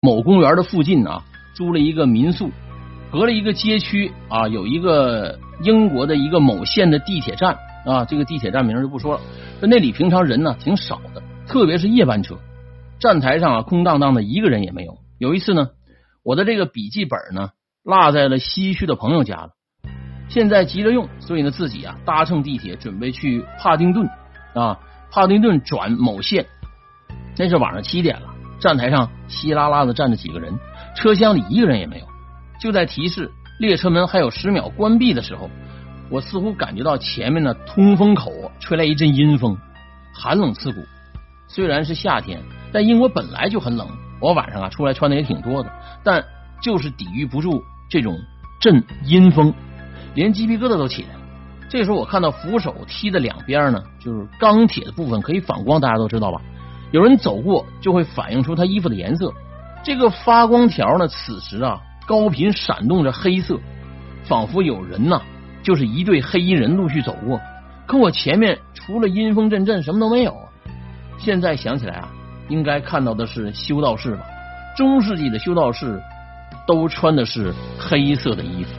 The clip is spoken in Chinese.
某公园的附近啊，租了一个民宿，隔了一个街区啊，有一个英国的一个某县的地铁站啊，这个地铁站名就不说了。那那里平常人呢挺少的，特别是夜班车，站台上啊空荡荡的，一个人也没有。有一次呢，我的这个笔记本呢落在了西区的朋友家了，现在急着用，所以呢自己啊搭乘地铁准备去帕丁顿啊，帕丁顿转某县。那是晚上七点了，站台上稀拉拉的站着几个人，车厢里一个人也没有。就在提示列车门还有十秒关闭的时候，我似乎感觉到前面的通风口吹来一阵阴风，寒冷刺骨。虽然是夏天，但英国本来就很冷，我晚上啊出来穿的也挺多的，但就是抵御不住这种阵阴风，连鸡皮疙瘩都起来了。这时候我看到扶手梯的两边呢，就是钢铁的部分可以反光，大家都知道吧？有人走过就会反映出他衣服的颜色，这个发光条呢，此时啊高频闪动着黑色，仿佛有人呐，就是一队黑衣人陆续走过。可我前面除了阴风阵阵，什么都没有。现在想起来啊，应该看到的是修道士吧？中世纪的修道士都穿的是黑色的衣服。